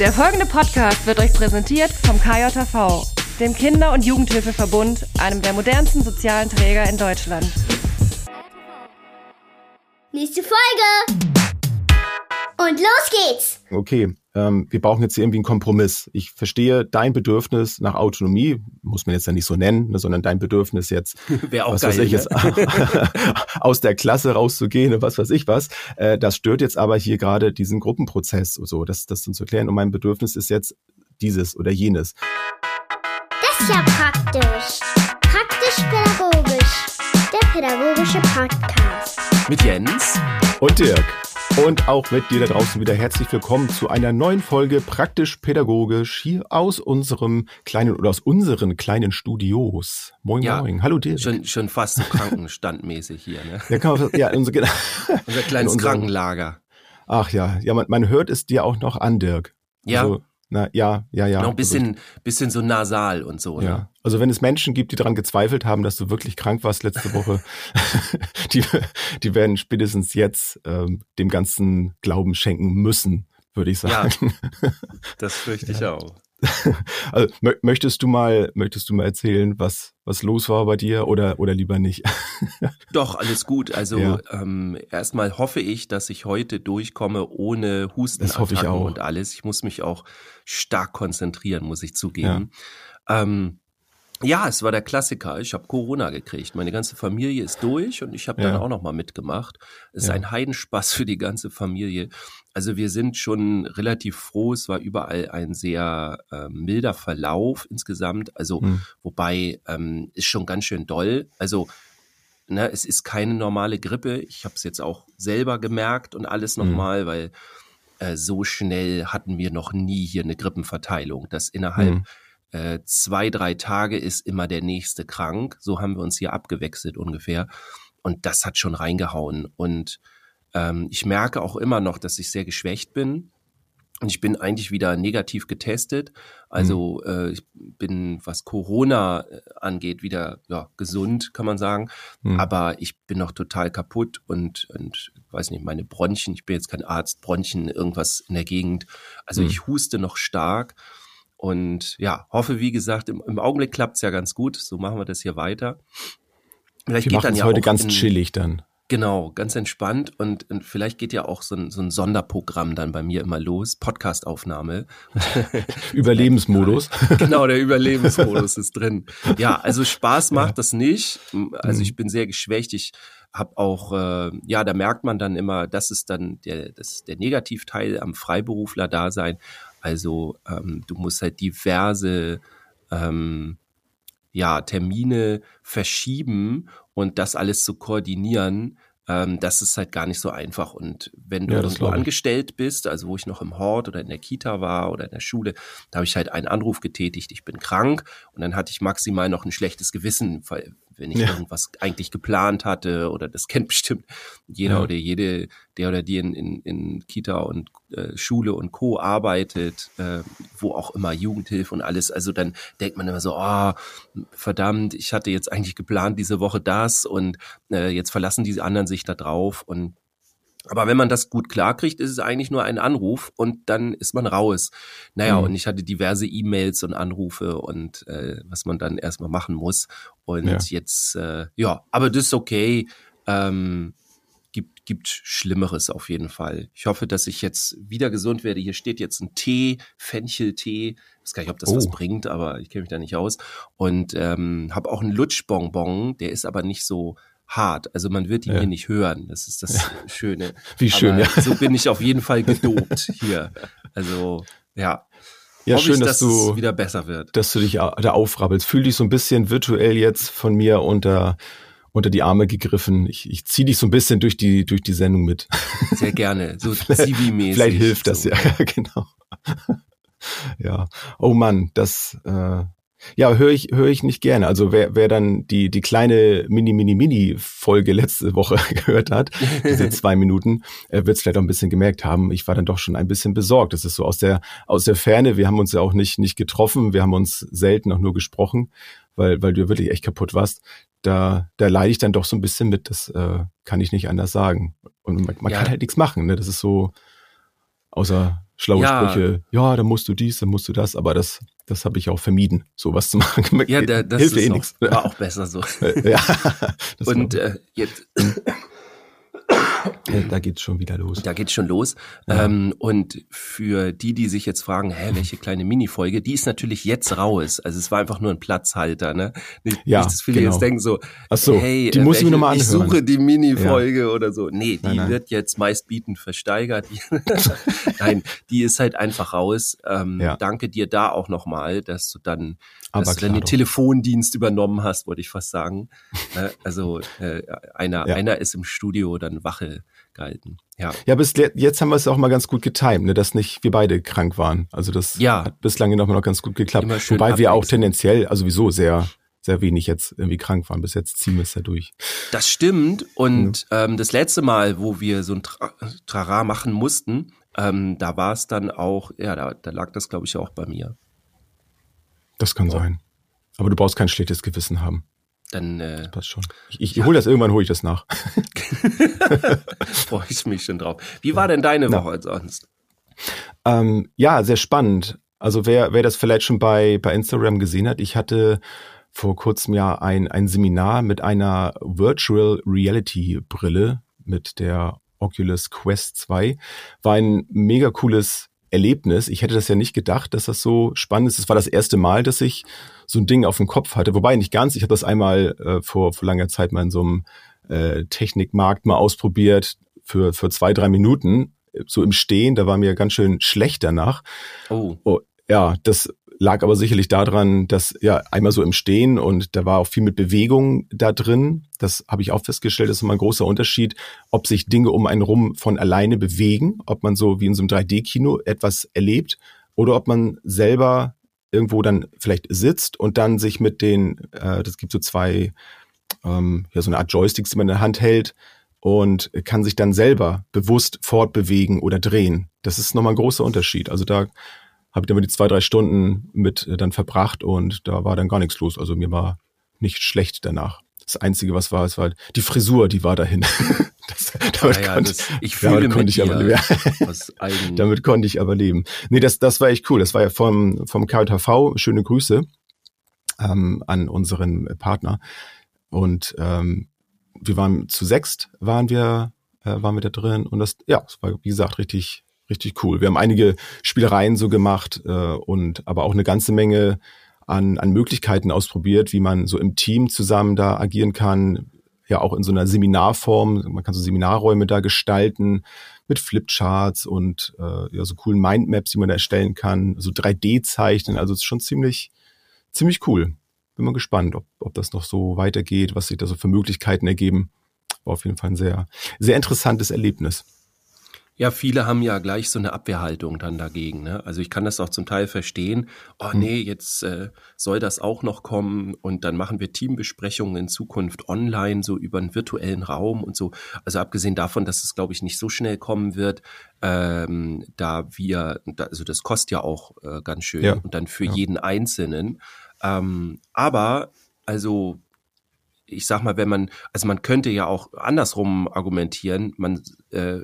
Der folgende Podcast wird euch präsentiert vom KJV, dem Kinder- und Jugendhilfeverbund, einem der modernsten sozialen Träger in Deutschland. Nächste Folge! Und los geht's! Okay, ähm, wir brauchen jetzt hier irgendwie einen Kompromiss. Ich verstehe dein Bedürfnis nach Autonomie, muss man jetzt ja nicht so nennen, ne, sondern dein Bedürfnis jetzt, was geil, weiß ich ne? jetzt, aus der Klasse rauszugehen und was weiß ich was. Äh, das stört jetzt aber hier gerade diesen Gruppenprozess und so, das, das dann zu klären. Und mein Bedürfnis ist jetzt dieses oder jenes. Das ist ja praktisch. Praktisch-pädagogisch. Der pädagogische Podcast. Mit Jens. Und Dirk. Und auch mit dir da draußen wieder herzlich willkommen zu einer neuen Folge Praktisch-Pädagogisch hier aus unserem kleinen oder aus unseren kleinen Studios. Moin, Ja, moin. Hallo Dirk. Schon, schon fast so krankenstandmäßig hier, ne? Ja, kann man, ja, unser, Unser kleines In unserem- Krankenlager. Ach ja, ja, man, man hört es dir auch noch an, Dirk. Ja. Also, na, ja, ja, ja. Noch ein bisschen, bisschen so nasal und so, Also, ne? ja. Also wenn es Menschen gibt, die daran gezweifelt haben, dass du wirklich krank warst letzte Woche, die, die werden spätestens jetzt ähm, dem ganzen Glauben schenken müssen, würde ich Ja. sagen. Das fürchte ich auch. Also, mö möchtest du mal, möchtest du mal erzählen, was, was los war bei dir oder, oder lieber nicht? Doch, alles gut. Also Ja. ähm, erstmal hoffe ich, dass ich heute durchkomme ohne Hustenattacken und alles. Ich muss mich auch stark konzentrieren, muss ich zugeben. Ähm, ja, es war der Klassiker. Ich habe Corona gekriegt. Meine ganze Familie ist durch und ich habe dann Ja. auch noch mal mitgemacht. Es ist Ja. ein Heidenspaß für die ganze Familie. Also wir sind schon relativ froh. Es war überall ein sehr ähm, milder Verlauf insgesamt. Also Hm. wobei ähm, ist schon ganz schön doll. Also ne, es ist keine normale Grippe. Ich habe es jetzt auch selber gemerkt und alles Mhm. nochmal, weil äh, so schnell hatten wir noch nie hier eine Grippenverteilung. Das innerhalb Mhm. Äh, zwei, drei Tage ist immer der nächste krank. So haben wir uns hier abgewechselt ungefähr. Und das hat schon reingehauen. Und ähm, ich merke auch immer noch, dass ich sehr geschwächt bin. Und ich bin eigentlich wieder negativ getestet. Also äh, ich bin, was Corona äh, angeht, wieder ja, gesund, kann man sagen. Hm. Aber ich bin noch total kaputt und, und weiß nicht, meine Bronchien, ich bin jetzt kein Arzt, Bronchien, irgendwas in der Gegend. Also Hm. ich huste noch stark. Und ja, hoffe, wie gesagt, im, im Augenblick klappt's ja ganz gut. So machen wir das hier weiter. Vielleicht Wir geht dann ja heute ganz in, chillig dann. Genau, ganz entspannt und, und vielleicht geht ja auch so ein, so ein Sonderprogramm dann bei mir immer los, Podcastaufnahme. Überlebensmodus. genau, der Überlebensmodus ist drin. Ja, also Spaß macht das nicht. Also Mhm. ich bin sehr geschwächt. Ich habe auch, äh, ja, da merkt man dann immer, das ist dann der, das, der Negativteil am Freiberufler-Dasein. Also ähm, du musst halt diverse ähm, ja, Termine verschieben und das alles zu koordinieren, ähm, das ist halt gar nicht so einfach. Und wenn du Ja, irgendwo angestellt bist, also wo ich noch im Hort oder in der Kita war oder in der Schule, da habe ich halt einen Anruf getätigt, ich bin krank und dann hatte ich maximal noch ein schlechtes Gewissen, weil wenn ich Ja. irgendwas eigentlich geplant hatte oder das kennt bestimmt jeder Ja. oder jede, der oder die in, in, in Kita und äh, Schule und Co. arbeitet, äh, wo auch immer Jugendhilfe und alles, also dann denkt man immer so, ah, verdammt, ich hatte jetzt eigentlich geplant diese Woche das und äh, jetzt verlassen diese anderen sich da drauf und aber wenn man das gut klarkriegt, ist es eigentlich nur ein Anruf und dann ist man raus. Naja, Mhm. und ich hatte diverse E-Mails und Anrufe und äh, was man dann erstmal machen muss. Und Ja. jetzt, äh, ja, aber das ist okay. Ähm, gibt, gibt Schlimmeres auf jeden Fall. Ich hoffe, dass ich jetzt wieder gesund werde. Hier steht jetzt ein Tee, Fencheltee. Ich weiß gar nicht, ob das Oh. was bringt, aber ich kenne mich da nicht aus. Und ähm, habe auch einen Lutschbonbon, der ist aber nicht so hart. Also man wird ihn Ja. hier nicht hören. Das ist das Schöne. Wie schön, aber ja. So bin ich auf jeden Fall gedopt hier. Also ja. Ja, Hoffe schön, ich, dass dass du, es wieder besser wird. dass du dich da aufrabbelst. Fühl dich so ein bisschen virtuell jetzt von mir unter, unter die Arme gegriffen. Ich, ich zieh dich so ein bisschen durch die, durch die Sendung mit. Sehr gerne. So Zivi-mäßig. Vielleicht hilft das so. ja, genau. ja. Oh Mann, das äh, ja höre ich höre ich nicht gerne. Also wer wer dann die die kleine Mini Mini Mini Folge letzte Woche gehört hat, diese zwei Minuten, äh, wird es vielleicht auch ein bisschen gemerkt haben. Ich war dann doch schon ein bisschen besorgt. Das ist so aus der aus der Ferne. Wir haben uns ja auch nicht nicht getroffen. Wir haben uns selten auch nur gesprochen, weil weil du wirklich echt kaputt warst. Da da leide ich dann doch so ein bisschen mit. Das äh, kann ich nicht anders sagen. Und man, man Ja. kann halt nichts machen. Ne? Das ist so außer schlaue Ja. Sprüche, ja, dann musst du dies, dann musst du das, aber das, das habe ich auch vermieden, sowas zu machen. Ja, da, das Hilft ist eh auch, nichts. war auch besser so. Ja, Und äh, jetzt, da geht's schon wieder los. Da geht's schon los. Ja. Ähm, und für die, die sich jetzt fragen, hä, welche kleine Minifolge, die ist natürlich jetzt raus. Also es war einfach nur ein Platzhalter, ne? Nicht, Ja, nicht, dass viele genau. jetzt denken so, Ach so, hey, die äh, muss ich mir welche- noch mal ich anhören. suche die Minifolge oder so. Nee, die Nein, nein. wird jetzt meistbietend versteigert. nein, die ist halt einfach raus. Ähm, Ja. Danke dir da auch nochmal, dass du dann Aber dass du dann den doch. Telefondienst übernommen hast, wollte ich fast sagen. Äh, also äh, einer, Ja. einer ist im Studio dann Wache gehalten. Ja. Ja, bis jetzt haben wir es auch mal ganz gut getimt, ne, dass nicht wir beide krank waren. Also das Ja. hat bislang noch mal noch ganz gut geklappt. Wobei wir auch tendenziell, also sowieso sehr, sehr wenig jetzt irgendwie krank waren. Bis jetzt ziehen wir es ja durch. Das stimmt. Und ähm, das letzte Mal, wo wir so ein Tra Trara machen mussten, ähm, da war es dann auch, ja, da, da lag das, glaube ich, auch bei mir. Das kann sein. Aber du brauchst kein schlechtes Gewissen haben. Dann äh, Passt schon. Ich, ich hole das irgendwann, hole ich das nach. freue ich mich schon drauf. Wie war denn deine. Woche sonst? Ähm, ja, sehr spannend. Also wer, wer das vielleicht schon bei, bei Instagram gesehen hat, ich hatte vor kurzem ja ein, ein Seminar mit einer Virtual Reality Brille mit der Oculus Quest 2. War ein mega cooles Erlebnis. Ich hätte das ja nicht gedacht, dass das so spannend ist. Es war das erste Mal, dass ich so ein Ding auf dem Kopf hatte. Wobei nicht ganz. Ich habe das einmal äh, vor, vor langer Zeit mal in so einem äh, Technikmarkt mal ausprobiert für, für zwei, drei Minuten. So im Stehen, da war mir ganz schön schlecht danach. Oh, Oh, ja, das lag aber sicherlich daran, dass ja einmal so im Stehen und da war auch viel mit Bewegung da drin. Das habe ich auch festgestellt, das ist immer ein großer Unterschied, ob sich Dinge um einen rum von alleine bewegen, ob man so wie in so einem 3D-Kino etwas erlebt oder ob man selber irgendwo dann vielleicht sitzt und dann sich mit den, äh, das gibt so zwei, ähm, ja so eine Art Joysticks, die man in der Hand hält und kann sich dann selber bewusst fortbewegen oder drehen. Das ist nochmal ein großer Unterschied. Also da habe ich dann die zwei, drei Stunden mit äh, dann verbracht und da war dann gar nichts los. Also mir war nicht schlecht danach. Das Einzige, was war, war halt die Frisur, die war dahin. das, damit, Ah ja, konnte, das, ich damit konnte ich aber leben. damit konnte ich aber leben. Nee, das, das war echt cool. Das war ja vom, vom KJV. Schöne Grüße ähm, an unseren Partner. Und ähm, wir waren zu sechst, waren wir, äh, waren wir da drin. Und das, ja, es war, wie gesagt, richtig, richtig cool. Wir haben einige Spielereien so gemacht äh, und aber auch eine ganze Menge an, an Möglichkeiten ausprobiert, wie man so im Team zusammen da agieren kann. Ja, auch in so einer Seminarform. Man kann so Seminarräume da gestalten mit Flipcharts und äh, ja, so coolen Mindmaps, die man da erstellen kann, so 3D zeichnen. Also es ist schon ziemlich, ziemlich cool. Bin mal gespannt, ob, ob das noch so weitergeht, was sich da so für Möglichkeiten ergeben. War auf jeden Fall ein sehr, sehr interessantes Erlebnis. Ja, viele haben ja gleich so eine Abwehrhaltung dann dagegen. Ne? Also ich kann das auch zum Teil verstehen. Oh Hm. nee, jetzt äh, soll das auch noch kommen und dann machen wir Teambesprechungen in Zukunft online, so über einen virtuellen Raum und so. Also abgesehen davon, dass es, glaube ich, nicht so schnell kommen wird, ähm, da wir, also das kostet ja auch äh, ganz schön Ja, und dann für ja. jeden Einzelnen. Ähm, aber also ich sag mal, wenn man, also man könnte ja auch andersrum argumentieren, man äh,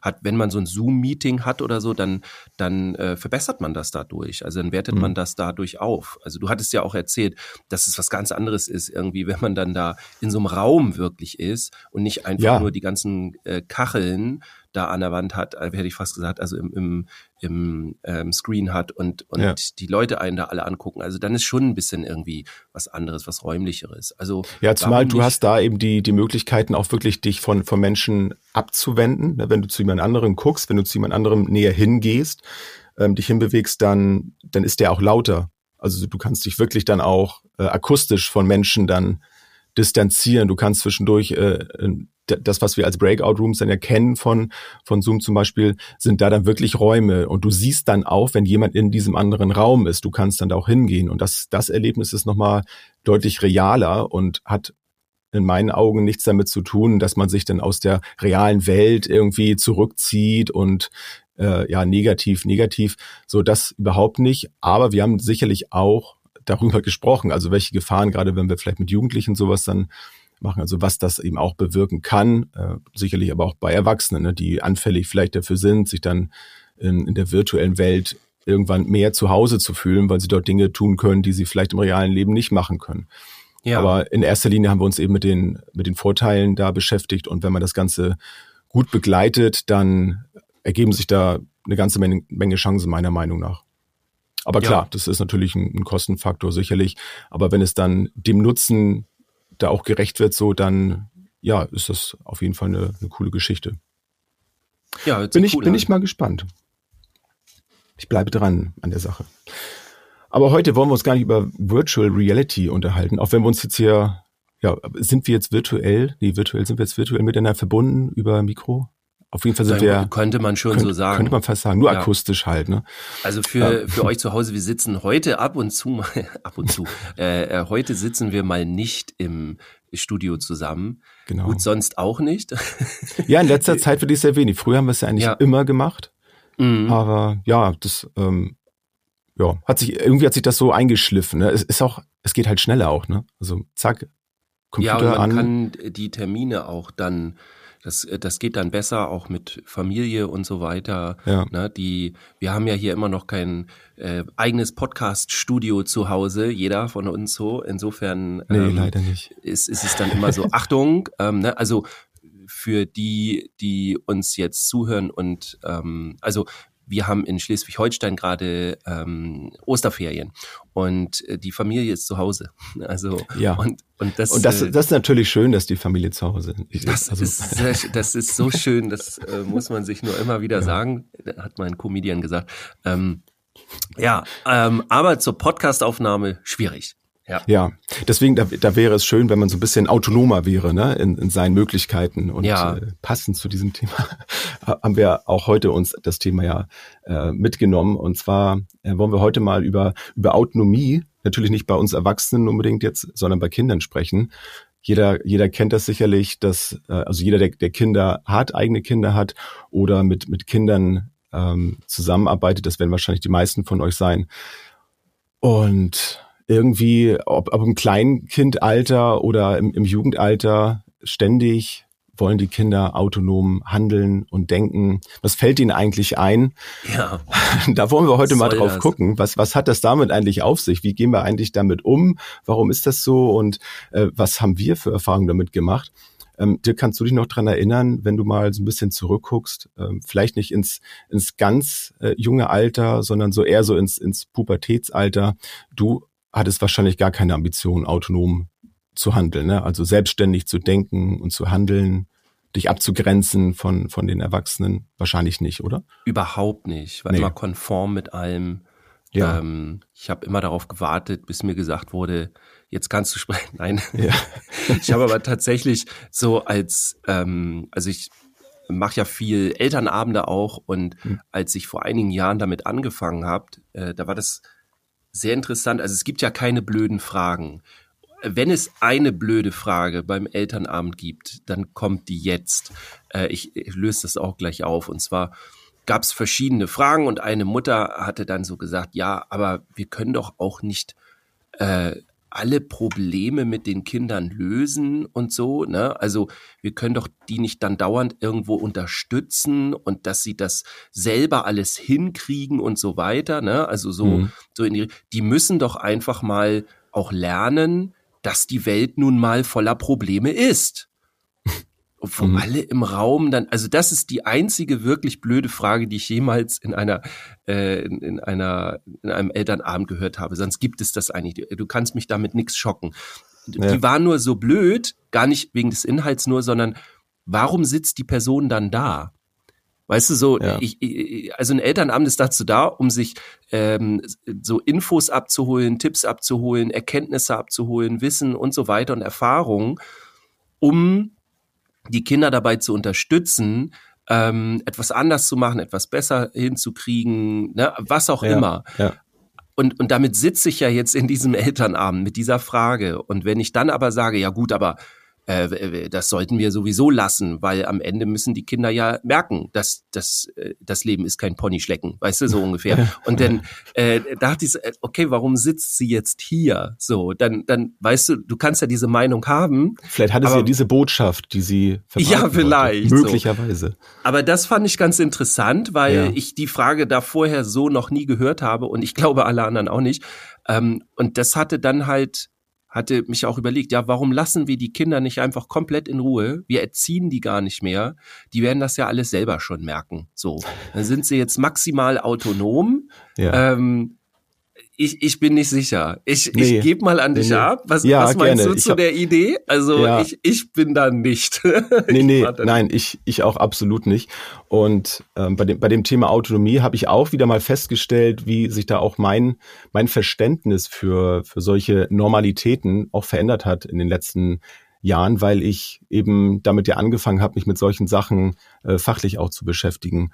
hat, wenn man so ein Zoom-Meeting hat oder so, dann, dann äh, verbessert man das dadurch. Also dann wertet Mhm. man das dadurch auf. Also du hattest ja auch erzählt, dass es was ganz anderes ist, irgendwie, wenn man dann da in so einem Raum wirklich ist und nicht einfach Ja. nur die ganzen äh, Kacheln da an der Wand hat, äh, hätte ich fast gesagt, also im, im, im ähm, Screen hat und, und Ja. die Leute einen da alle angucken. Also dann ist schon ein bisschen irgendwie was anderes, was räumlicheres. Also Ja, zumal du hast da eben die, die Möglichkeiten, auch wirklich dich von, von Menschen abzuwenden. Ne, Wenn du zu jemand anderem guckst, wenn du zu jemand anderem näher hingehst, ähm, dich hinbewegst, dann, dann ist der auch lauter. Also du kannst dich wirklich dann auch äh, akustisch von Menschen dann distanzieren. Du kannst zwischendurch äh, d- das, was wir als Breakout Rooms dann erkennen von, von Zoom zum Beispiel, sind da dann wirklich Räume. Und du siehst dann auch, wenn jemand in diesem anderen Raum ist, du kannst dann da auch hingehen. Und das, das Erlebnis ist nochmal deutlich realer und hat in meinen Augen nichts damit zu tun, dass man sich dann aus der realen Welt irgendwie zurückzieht und äh, ja, negativ, negativ. So das überhaupt nicht. Aber wir haben sicherlich auch darüber gesprochen, also welche Gefahren, gerade wenn wir vielleicht mit Jugendlichen sowas dann machen, also was das eben auch bewirken kann, äh, sicherlich aber auch bei Erwachsenen, ne, die anfällig vielleicht dafür sind, sich dann in, in der virtuellen Welt irgendwann mehr zu Hause zu fühlen, weil sie dort Dinge tun können, die sie vielleicht im realen Leben nicht machen können. Ja. Aber in erster Linie haben wir uns eben mit den, mit den Vorteilen da beschäftigt. Und wenn man das Ganze gut begleitet, dann ergeben sich da eine ganze Menge, Menge Chancen meiner Meinung nach. Aber klar, ja. das ist natürlich ein, ein, Kostenfaktor sicherlich. Aber wenn es dann dem Nutzen da auch gerecht wird, so dann ja, ist das auf jeden Fall eine, eine coole Geschichte. Ja, bin ich cool bin an. ich mal gespannt. Ich bleibe dran an der Sache. Aber heute wollen wir uns gar nicht über Virtual Reality unterhalten, auch wenn wir uns jetzt hier, ja, sind wir jetzt virtuell, nee, virtuell sind wir jetzt virtuell miteinander verbunden über Mikro? Auf jeden Fall sind wir. Könnte man schon könnte, so sagen. Könnte man fast sagen, nur ja. akustisch halt. Ne? Also für, für euch zu Hause, wir sitzen heute ab und zu mal, ab und zu, äh, äh, heute sitzen wir mal nicht im Studio zusammen. Genau. Gut, sonst auch nicht. ja, in letzter Zeit würde ich sehr wenig. Früher haben wir es ja eigentlich ja. immer gemacht. Mhm. Aber ja, das ähm, ja, hat sich, irgendwie hat sich das so eingeschliffen. Ne? Es ist auch, es geht halt schneller auch, ne? Also zack, Computer ja, und man an. kann die Termine auch dann das, das geht dann besser auch mit Familie und so weiter. Ja. Ne, die, wir haben ja hier immer noch kein äh, eigenes Podcast-Studio zu Hause, jeder von uns so. Insofern nee, ähm, leider nicht. Ist, ist es dann immer so, Achtung, ähm, ne, also für die, die uns jetzt zuhören und ähm, also wir haben in Schleswig-Holstein gerade ähm, Osterferien und äh, die Familie ist zu Hause. Also ja. und und das und das, äh, das ist natürlich schön, dass die Familie zu Hause ist. Das, also. ist, das ist so schön, das äh, muss man sich nur immer wieder ja. sagen, hat mein Comedian gesagt. Ähm, ja, ähm, aber zur Podcastaufnahme schwierig. Ja. ja, deswegen, da, da wäre es schön, wenn man so ein bisschen autonomer wäre ne, in, in seinen Möglichkeiten. Und ja. äh, passend zu diesem Thema haben wir auch heute uns das Thema ja äh, mitgenommen. Und zwar äh, wollen wir heute mal über, über Autonomie, natürlich nicht bei uns Erwachsenen unbedingt jetzt, sondern bei Kindern sprechen. Jeder, jeder kennt das sicherlich, dass, äh, also jeder, der, der Kinder hat, eigene Kinder hat oder mit, mit Kindern ähm, zusammenarbeitet, das werden wahrscheinlich die meisten von euch sein. Und irgendwie, ob, ob im Kleinkindalter oder im, im Jugendalter, ständig wollen die Kinder autonom handeln und denken. Was fällt ihnen eigentlich ein? Ja. Da wollen wir heute mal drauf das? gucken. Was, was hat das damit eigentlich auf sich? Wie gehen wir eigentlich damit um? Warum ist das so? Und äh, was haben wir für Erfahrungen damit gemacht? Ähm, dir kannst du dich noch dran erinnern, wenn du mal so ein bisschen zurückguckst, ähm, vielleicht nicht ins, ins ganz äh, junge Alter, sondern so eher so ins, ins Pubertätsalter. Du hat es wahrscheinlich gar keine Ambition, autonom zu handeln, ne? also selbstständig zu denken und zu handeln, dich abzugrenzen von, von den Erwachsenen, wahrscheinlich nicht, oder? Überhaupt nicht, war nee. immer konform mit allem. Ja. Ähm, ich habe immer darauf gewartet, bis mir gesagt wurde, jetzt kannst du sprechen. Nein. Ja. ich habe aber tatsächlich so als, ähm, also ich mache ja viel Elternabende auch und hm. als ich vor einigen Jahren damit angefangen habe, äh, da war das sehr interessant. Also es gibt ja keine blöden Fragen. Wenn es eine blöde Frage beim Elternabend gibt, dann kommt die jetzt. Äh, ich, ich löse das auch gleich auf. Und zwar gab es verschiedene Fragen und eine Mutter hatte dann so gesagt, ja, aber wir können doch auch nicht äh, alle Probleme mit den Kindern lösen und so. Ne? Also wir können doch die nicht dann dauernd irgendwo unterstützen und dass sie das selber alles hinkriegen und so weiter. Ne? Also so, mhm. so in die, die müssen doch einfach mal auch lernen, dass die Welt nun mal voller Probleme ist wo mhm. alle im Raum dann, also das ist die einzige wirklich blöde Frage, die ich jemals in einer, äh, in, in einer, in einem Elternabend gehört habe. Sonst gibt es das eigentlich. Du kannst mich damit nichts schocken. Ja. Die war nur so blöd, gar nicht wegen des Inhalts nur, sondern warum sitzt die Person dann da? Weißt du, so, ja. ich, ich, also ein Elternabend ist dazu da, um sich ähm, so Infos abzuholen, Tipps abzuholen, Erkenntnisse abzuholen, Wissen und so weiter und Erfahrungen, um die Kinder dabei zu unterstützen, ähm, etwas anders zu machen, etwas besser hinzukriegen, ne, was auch ja, immer. Ja. Und, und damit sitze ich ja jetzt in diesem Elternabend mit dieser Frage. Und wenn ich dann aber sage, ja gut, aber äh, das sollten wir sowieso lassen, weil am Ende müssen die Kinder ja merken, dass, dass äh, das Leben ist kein Ponyschlecken, weißt du, so ungefähr. Und dann äh, dachte ich, äh, okay, warum sitzt sie jetzt hier? So, dann, dann, weißt du, du kannst ja diese Meinung haben. Vielleicht hatte sie ja diese Botschaft, die sie Ja, vielleicht. Wollte. Möglicherweise. So. Aber das fand ich ganz interessant, weil ja. ich die Frage da vorher so noch nie gehört habe und ich glaube alle anderen auch nicht. Ähm, und das hatte dann halt hatte mich auch überlegt, ja, warum lassen wir die Kinder nicht einfach komplett in Ruhe? Wir erziehen die gar nicht mehr. Die werden das ja alles selber schon merken. So, dann sind sie jetzt maximal autonom. Ja. Ähm, ich, ich bin nicht sicher. Ich, nee. ich gebe mal an dich nee, ab. Was, ja, was meinst gerne. du zu hab, der Idee? Also ja. ich, ich bin da nicht. nee, nee, nein, ich, ich auch absolut nicht. Und ähm, bei, dem, bei dem Thema Autonomie habe ich auch wieder mal festgestellt, wie sich da auch mein, mein Verständnis für, für solche Normalitäten auch verändert hat in den letzten Jahren, weil ich eben damit ja angefangen habe, mich mit solchen Sachen äh, fachlich auch zu beschäftigen.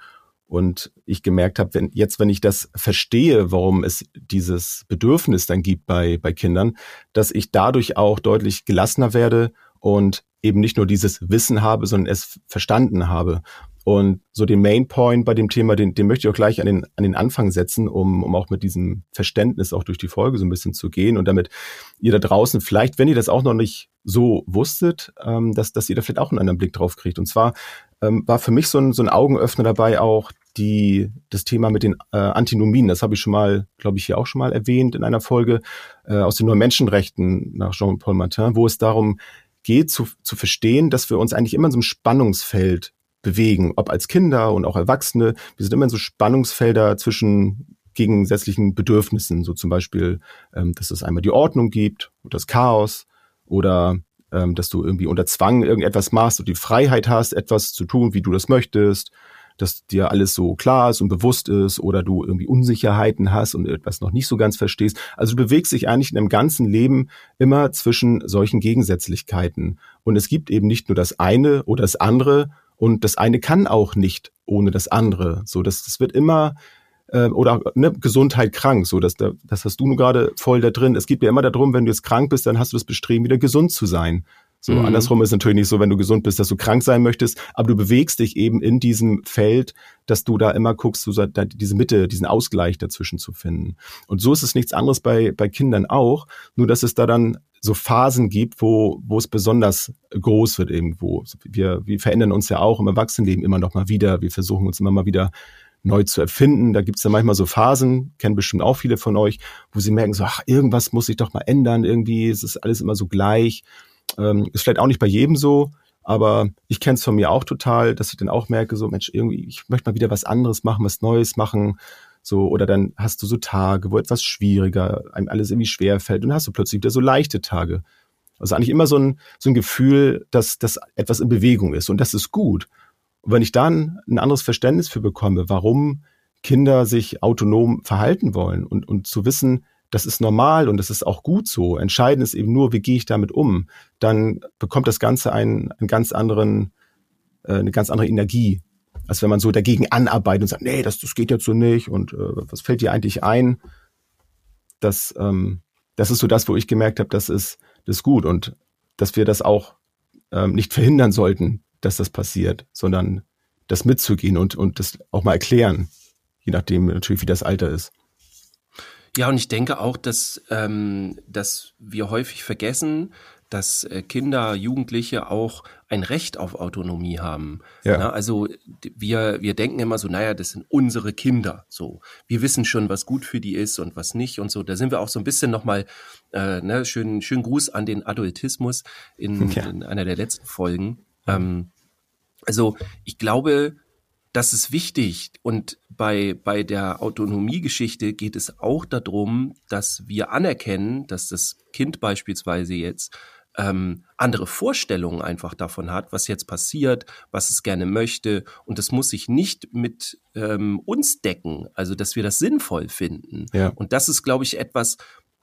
Und ich gemerkt habe, wenn jetzt, wenn ich das verstehe, warum es dieses Bedürfnis dann gibt bei, bei Kindern, dass ich dadurch auch deutlich gelassener werde und eben nicht nur dieses Wissen habe, sondern es verstanden habe. Und so den Main Point bei dem Thema, den, den möchte ich auch gleich an den, an den Anfang setzen, um, um auch mit diesem Verständnis auch durch die Folge so ein bisschen zu gehen und damit ihr da draußen vielleicht, wenn ihr das auch noch nicht so wusstet, ähm, dass, dass ihr da vielleicht auch einen anderen Blick drauf kriegt. Und zwar ähm, war für mich so ein, so ein Augenöffner dabei auch die, das Thema mit den äh, Antinomien. Das habe ich schon mal, glaube ich, hier auch schon mal erwähnt in einer Folge äh, aus den neuen Menschenrechten nach Jean-Paul Martin, wo es darum geht zu, zu verstehen, dass wir uns eigentlich immer in so einem Spannungsfeld bewegen, ob als Kinder und auch Erwachsene. Wir sind immer in so Spannungsfelder zwischen gegensätzlichen Bedürfnissen, so zum Beispiel, ähm, dass es einmal die Ordnung gibt und das Chaos oder ähm, dass du irgendwie unter Zwang irgendetwas machst und die Freiheit hast, etwas zu tun, wie du das möchtest, dass dir alles so klar ist und bewusst ist oder du irgendwie Unsicherheiten hast und etwas noch nicht so ganz verstehst. Also du bewegst dich eigentlich in deinem ganzen Leben immer zwischen solchen Gegensätzlichkeiten. Und es gibt eben nicht nur das eine oder das andere und das eine kann auch nicht ohne das andere. So, das, das wird immer äh, oder ne, Gesundheit krank, so dass da, das hast du nur gerade voll da drin. Es geht ja immer darum, wenn du jetzt krank bist, dann hast du das Bestreben, wieder gesund zu sein. So, mhm. andersrum ist natürlich nicht so, wenn du gesund bist, dass du krank sein möchtest, aber du bewegst dich eben in diesem Feld, dass du da immer guckst, so diese Mitte, diesen Ausgleich dazwischen zu finden. Und so ist es nichts anderes bei, bei Kindern auch, nur dass es da dann so Phasen gibt, wo, wo es besonders groß wird irgendwo. Wir, wir verändern uns ja auch im Erwachsenenleben immer noch mal wieder. Wir versuchen uns immer mal wieder neu zu erfinden. Da gibt's ja manchmal so Phasen, kennen bestimmt auch viele von euch, wo sie merken so, ach, irgendwas muss ich doch mal ändern, irgendwie ist es alles immer so gleich. Ähm, ist vielleicht auch nicht bei jedem so, aber ich kenne es von mir auch total, dass ich dann auch merke, so, Mensch, irgendwie, ich möchte mal wieder was anderes machen, was Neues machen. So, oder dann hast du so Tage, wo etwas schwieriger, einem alles irgendwie schwer fällt und dann hast du plötzlich wieder so leichte Tage. Also eigentlich immer so ein, so ein Gefühl, dass, dass etwas in Bewegung ist und das ist gut. Und wenn ich dann ein anderes Verständnis für bekomme, warum Kinder sich autonom verhalten wollen und, und zu wissen, das ist normal und das ist auch gut so. Entscheidend ist eben nur, wie gehe ich damit um. Dann bekommt das Ganze einen, einen ganz anderen, äh, eine ganz andere Energie, als wenn man so dagegen anarbeitet und sagt, nee, das, das geht jetzt so nicht und äh, was fällt dir eigentlich ein? Das, ähm, das ist so das, wo ich gemerkt habe, das ist, das ist gut und dass wir das auch ähm, nicht verhindern sollten, dass das passiert, sondern das mitzugehen und, und das auch mal erklären, je nachdem natürlich, wie das Alter ist. Ja, und ich denke auch, dass, ähm, dass wir häufig vergessen, dass äh, Kinder, Jugendliche auch ein Recht auf Autonomie haben. Ja. Na, also wir, wir denken immer so, naja, das sind unsere Kinder. So, wir wissen schon, was gut für die ist und was nicht und so. Da sind wir auch so ein bisschen nochmal, äh, ne, schön, schön Gruß an den Adultismus in, ja. in einer der letzten Folgen. Ähm, also ich glaube, das ist wichtig. Und bei, bei der Autonomiegeschichte geht es auch darum, dass wir anerkennen, dass das Kind beispielsweise jetzt ähm, andere Vorstellungen einfach davon hat, was jetzt passiert, was es gerne möchte. Und das muss sich nicht mit ähm, uns decken, also dass wir das sinnvoll finden. Ja. Und das ist, glaube ich, etwas,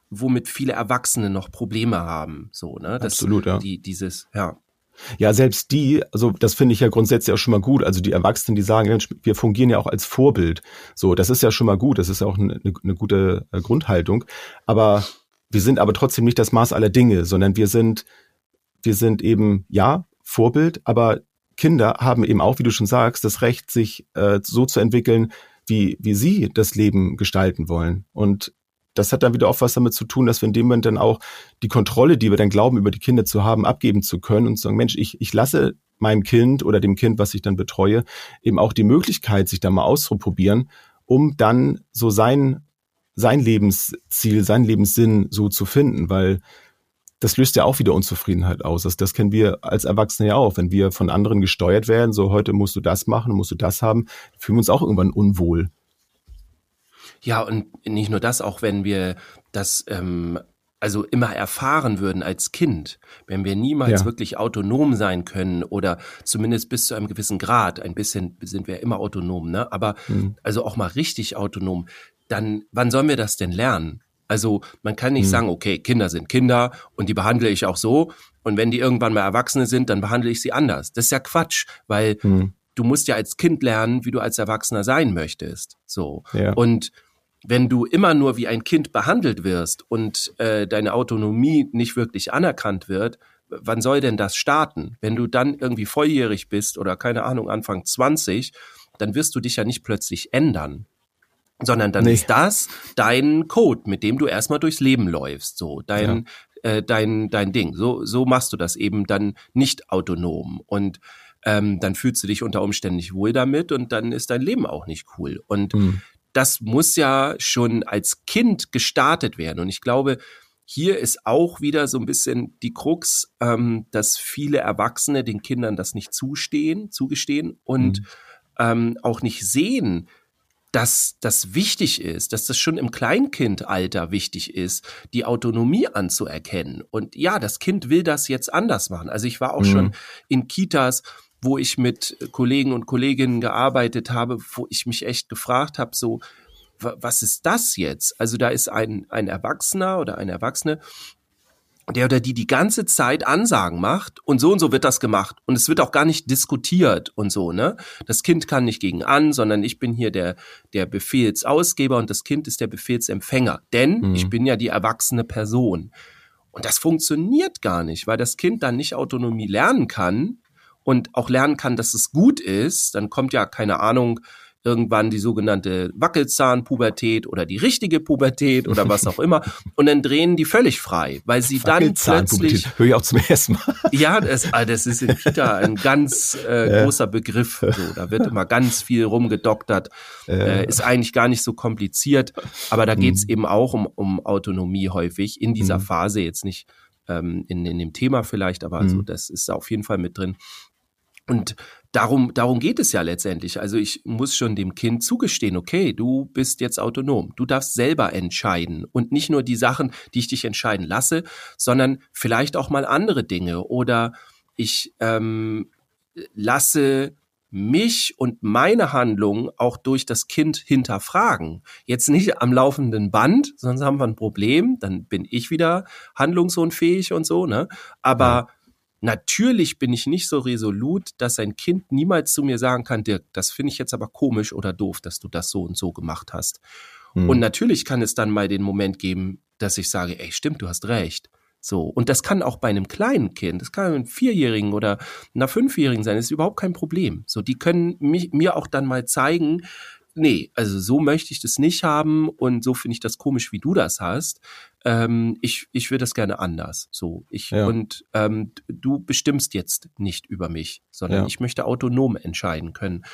womit viele Erwachsene noch Probleme haben. So, ne? Das, Absolut, ja. Die, dieses, ja. Ja, selbst die, also das finde ich ja grundsätzlich auch schon mal gut. Also die Erwachsenen, die sagen, wir fungieren ja auch als Vorbild. So, das ist ja schon mal gut. Das ist ja auch eine, eine gute äh, Grundhaltung. Aber wir sind aber trotzdem nicht das Maß aller Dinge, sondern wir sind wir sind eben, ja, Vorbild, aber Kinder haben eben auch, wie du schon sagst, das Recht, sich äh, so zu entwickeln, wie, wie sie das Leben gestalten wollen. Und das hat dann wieder auch was damit zu tun, dass wir in dem Moment dann auch die Kontrolle, die wir dann glauben, über die Kinder zu haben, abgeben zu können und zu sagen, Mensch, ich, ich lasse meinem Kind oder dem Kind, was ich dann betreue, eben auch die Möglichkeit, sich da mal auszuprobieren, um dann so sein, sein Lebensziel, sein Lebenssinn so zu finden, weil das löst ja auch wieder Unzufriedenheit aus. Das, das kennen wir als Erwachsene ja auch. Wenn wir von anderen gesteuert werden, so heute musst du das machen, musst du das haben, fühlen wir uns auch irgendwann unwohl. Ja, und nicht nur das, auch wenn wir das ähm, also immer erfahren würden als Kind, wenn wir niemals ja. wirklich autonom sein können oder zumindest bis zu einem gewissen Grad, ein bisschen sind wir immer autonom, ne? Aber mhm. also auch mal richtig autonom, dann wann sollen wir das denn lernen? Also man kann nicht mhm. sagen, okay, Kinder sind Kinder und die behandle ich auch so und wenn die irgendwann mal Erwachsene sind, dann behandle ich sie anders. Das ist ja Quatsch, weil mhm. du musst ja als Kind lernen, wie du als Erwachsener sein möchtest. So. Ja. Und wenn du immer nur wie ein Kind behandelt wirst und äh, deine Autonomie nicht wirklich anerkannt wird, wann soll denn das starten? Wenn du dann irgendwie volljährig bist oder keine Ahnung, Anfang 20, dann wirst du dich ja nicht plötzlich ändern. Sondern dann nee. ist das dein Code, mit dem du erstmal durchs Leben läufst, so dein, ja. äh, dein, dein Ding. So, so machst du das eben dann nicht autonom. Und ähm, dann fühlst du dich unter Umständen nicht wohl damit und dann ist dein Leben auch nicht cool. Und mhm das muss ja schon als Kind gestartet werden. Und ich glaube, hier ist auch wieder so ein bisschen die Krux, ähm, dass viele Erwachsene den Kindern das nicht zustehen, zugestehen und mhm. ähm, auch nicht sehen, dass das wichtig ist, dass das schon im Kleinkindalter wichtig ist, die Autonomie anzuerkennen. Und ja, das Kind will das jetzt anders machen. Also ich war auch mhm. schon in Kitas, wo ich mit Kollegen und Kolleginnen gearbeitet habe, wo ich mich echt gefragt habe, so, was ist das jetzt? Also da ist ein, ein Erwachsener oder eine Erwachsene, der oder die die ganze Zeit Ansagen macht und so und so wird das gemacht und es wird auch gar nicht diskutiert und so, ne? Das Kind kann nicht gegen an, sondern ich bin hier der, der Befehlsausgeber und das Kind ist der Befehlsempfänger, denn mhm. ich bin ja die erwachsene Person. Und das funktioniert gar nicht, weil das Kind dann nicht Autonomie lernen kann, und auch lernen kann, dass es gut ist, dann kommt ja keine Ahnung, irgendwann die sogenannte Wackelzahnpubertät oder die richtige Pubertät oder was auch immer. Und dann drehen die völlig frei, weil sie dann plötzlich. Höre ich auch zum ersten Mal. Ja, das, ah, das ist in Kita ein ganz äh, ja. großer Begriff. So, da wird immer ganz viel rumgedoktert. Ja. Äh, ist eigentlich gar nicht so kompliziert, aber da geht's mhm. eben auch um, um Autonomie häufig in dieser mhm. Phase, jetzt nicht ähm, in, in dem Thema vielleicht, aber mhm. also das ist auf jeden Fall mit drin. Und darum, darum geht es ja letztendlich. Also ich muss schon dem Kind zugestehen, okay, du bist jetzt autonom. Du darfst selber entscheiden und nicht nur die Sachen, die ich dich entscheiden lasse, sondern vielleicht auch mal andere Dinge oder ich ähm, lasse mich und meine Handlung auch durch das Kind hinterfragen. Jetzt nicht am laufenden Band, sonst haben wir ein Problem, dann bin ich wieder handlungsunfähig und so, ne? Aber ja. Natürlich bin ich nicht so resolut, dass ein Kind niemals zu mir sagen kann, Dirk, das finde ich jetzt aber komisch oder doof, dass du das so und so gemacht hast. Mhm. Und natürlich kann es dann mal den Moment geben, dass ich sage, ey, stimmt, du hast recht. So. Und das kann auch bei einem kleinen Kind, das kann einem Vierjährigen oder einer Fünfjährigen sein, das ist überhaupt kein Problem. So, die können mich, mir auch dann mal zeigen, nee, also so möchte ich das nicht haben und so finde ich das komisch, wie du das hast. Ähm, ich ich würde das gerne anders. So ich ja. und ähm, du bestimmst jetzt nicht über mich, sondern ja. ich möchte autonom entscheiden können.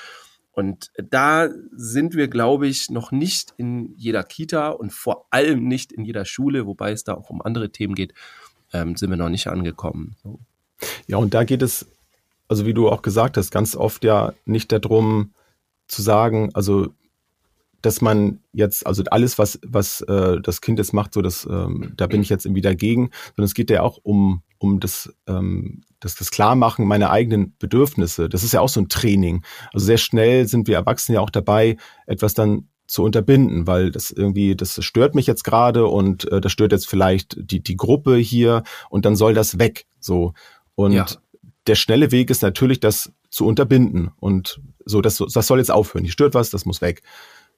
Und da sind wir, glaube ich, noch nicht in jeder Kita und vor allem nicht in jeder Schule, wobei es da auch um andere Themen geht, ähm, sind wir noch nicht angekommen. So. Ja, und da geht es, also wie du auch gesagt hast, ganz oft ja nicht darum, zu sagen, also dass man jetzt, also alles, was, was äh, das Kind jetzt macht, so das, ähm, da bin ich jetzt irgendwie dagegen, sondern es geht ja auch um, um das, ähm, das, das Klarmachen meiner eigenen Bedürfnisse. Das ist ja auch so ein Training. Also sehr schnell sind wir Erwachsene ja auch dabei, etwas dann zu unterbinden, weil das irgendwie, das stört mich jetzt gerade und äh, das stört jetzt vielleicht die, die Gruppe hier und dann soll das weg. So. Und ja. der schnelle Weg ist natürlich, das zu unterbinden. Und so, das, das soll jetzt aufhören. Die stört was, das muss weg.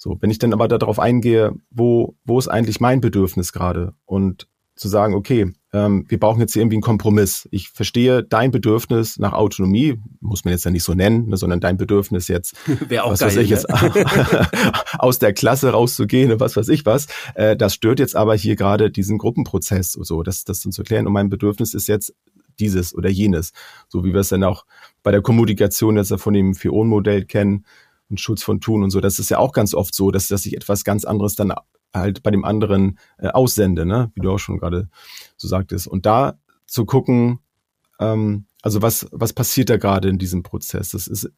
So, wenn ich dann aber darauf eingehe, wo, wo ist eigentlich mein Bedürfnis gerade? Und zu sagen, okay, ähm, wir brauchen jetzt hier irgendwie einen Kompromiss. Ich verstehe dein Bedürfnis nach Autonomie, muss man jetzt ja nicht so nennen, ne, sondern dein Bedürfnis jetzt, Wäre auch was geil, weiß ich ne? jetzt, aus der Klasse rauszugehen und was weiß ich was. Äh, das stört jetzt aber hier gerade diesen Gruppenprozess, so das, das dann zu klären. Und mein Bedürfnis ist jetzt dieses oder jenes, so wie wir es dann auch bei der Kommunikation jetzt ja von dem Fion-Modell kennen und Schutz von Tun und so. Das ist ja auch ganz oft so, dass, dass ich etwas ganz anderes dann halt bei dem anderen äh, aussende, ne? wie du auch schon gerade so sagtest. Und da zu gucken, ähm, also was, was passiert da gerade in diesem Prozess? Das ist,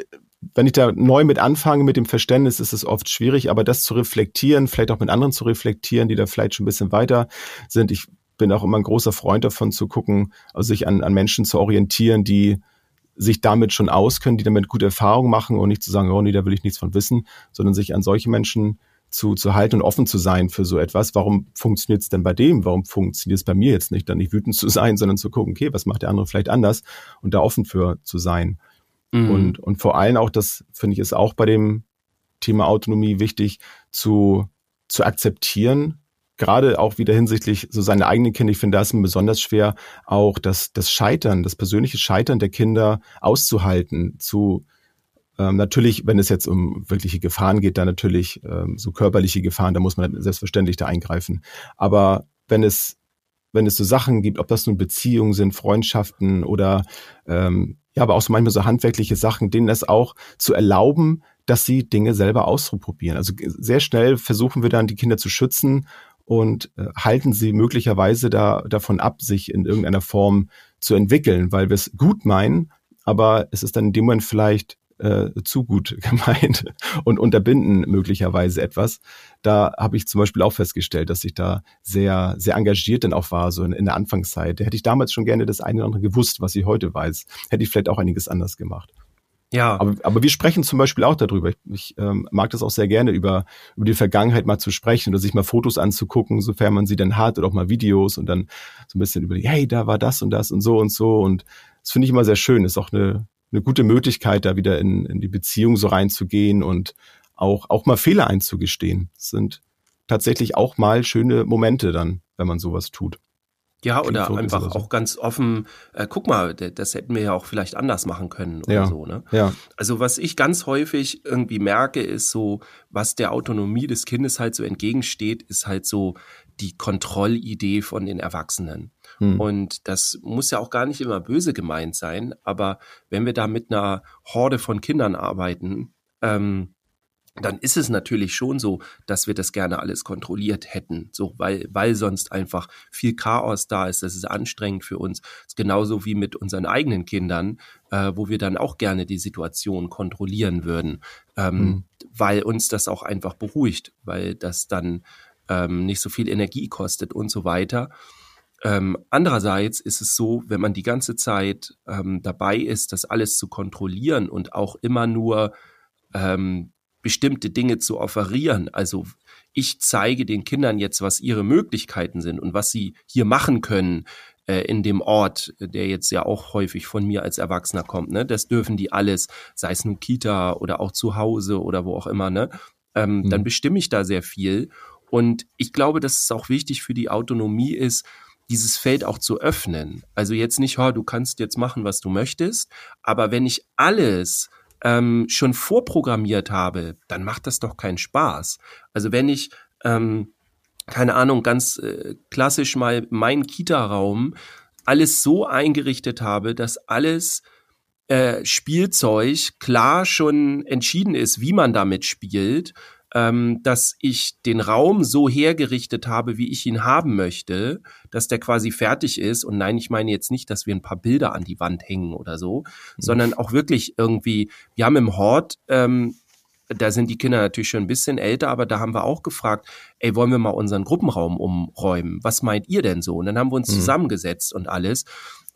wenn ich da neu mit anfange mit dem Verständnis, ist es oft schwierig, aber das zu reflektieren, vielleicht auch mit anderen zu reflektieren, die da vielleicht schon ein bisschen weiter sind. Ich bin auch immer ein großer Freund davon zu gucken, also sich an, an Menschen zu orientieren, die sich damit schon auskennen, die damit gute Erfahrungen machen und nicht zu sagen, oh nee, da will ich nichts von wissen, sondern sich an solche Menschen zu, zu halten und offen zu sein für so etwas. Warum funktioniert es denn bei dem? Warum funktioniert es bei mir jetzt nicht? Dann nicht wütend zu sein, sondern zu gucken, okay, was macht der andere vielleicht anders und da offen für zu sein. Mhm. Und, und vor allem auch, das finde ich ist auch bei dem Thema Autonomie wichtig, zu, zu akzeptieren, gerade auch wieder hinsichtlich so seine eigenen Kinder, ich finde das besonders schwer, auch das, das Scheitern, das persönliche Scheitern der Kinder auszuhalten, zu, ähm, natürlich, wenn es jetzt um wirkliche Gefahren geht, dann natürlich ähm, so körperliche Gefahren, da muss man selbstverständlich da eingreifen. Aber wenn es, wenn es so Sachen gibt, ob das nun Beziehungen sind, Freundschaften oder ähm, ja, aber auch so manchmal so handwerkliche Sachen, denen das auch zu erlauben, dass sie Dinge selber ausprobieren. Also sehr schnell versuchen wir dann, die Kinder zu schützen und äh, halten sie möglicherweise da davon ab, sich in irgendeiner Form zu entwickeln, weil wir es gut meinen, aber es ist dann in dem Moment vielleicht äh, zu gut gemeint und unterbinden möglicherweise etwas. Da habe ich zum Beispiel auch festgestellt, dass ich da sehr, sehr engagiert dann auch war, so in, in der Anfangszeit. Hätte ich damals schon gerne das eine oder andere gewusst, was ich heute weiß. Hätte ich vielleicht auch einiges anders gemacht. Ja. Aber, aber wir sprechen zum Beispiel auch darüber. Ich, ich ähm, mag das auch sehr gerne, über, über die Vergangenheit mal zu sprechen oder sich mal Fotos anzugucken, sofern man sie dann hat, oder auch mal Videos und dann so ein bisschen über, hey, da war das und das und so und so. Und das finde ich immer sehr schön. Ist auch eine, eine gute Möglichkeit, da wieder in, in die Beziehung so reinzugehen und auch, auch mal Fehler einzugestehen. Das sind tatsächlich auch mal schöne Momente dann, wenn man sowas tut. Ja, Klingt oder so, einfach aber so. auch ganz offen, äh, guck mal, das hätten wir ja auch vielleicht anders machen können oder Ja. so, ne? Ja, Also was ich ganz häufig irgendwie merke, ist so, was der Autonomie des Kindes halt so entgegensteht, ist halt so die Kontrollidee von den Erwachsenen. hm. Und das muss ja auch gar nicht immer böse gemeint sein, aber wenn wir da mit einer Horde von Kindern arbeiten, ähm, dann ist es natürlich schon so, dass wir das gerne alles kontrolliert hätten, so weil weil sonst einfach viel Chaos da ist. Das ist anstrengend für uns. Das ist genauso wie mit unseren eigenen Kindern, äh, wo wir dann auch gerne die Situation kontrollieren würden, ähm, Mhm. weil uns das auch einfach beruhigt, weil das dann ähm, nicht so viel Energie kostet und so weiter. Ähm, andererseits ist es so, wenn man die ganze Zeit ähm, dabei ist, das alles zu kontrollieren und auch immer nur ähm, bestimmte Dinge zu offerieren. Also ich zeige den Kindern jetzt, was ihre Möglichkeiten sind und was sie hier machen können äh, in dem Ort, der jetzt ja auch häufig von mir als Erwachsener kommt. Ne? Das dürfen die alles, sei es nun Kita oder auch zu Hause oder wo auch immer. Ne? Ähm, Mhm. Dann bestimme ich da sehr viel. Und ich glaube, dass es auch wichtig für die Autonomie ist, dieses Feld auch zu öffnen. Also jetzt nicht, oh, du kannst jetzt machen, was du möchtest, aber wenn ich alles ähm, schon vorprogrammiert habe, dann macht das doch keinen Spaß. Also wenn ich, ähm, keine Ahnung, ganz äh, klassisch mal meinen Kita-Raum alles so eingerichtet habe, dass alles äh, Spielzeug klar schon entschieden ist, wie man damit spielt, ähm, dass ich den Raum so hergerichtet habe, wie ich ihn haben möchte, dass der quasi fertig ist. Und nein, ich meine jetzt nicht, dass wir ein paar Bilder an die Wand hängen oder so, sondern auch wirklich irgendwie, wir haben im Hort, ähm, da sind die Kinder natürlich schon ein bisschen älter, aber da haben wir auch gefragt, ey, wollen wir mal unseren Gruppenraum umräumen? Was meint ihr denn so? Und dann haben wir uns Mhm. zusammengesetzt und alles.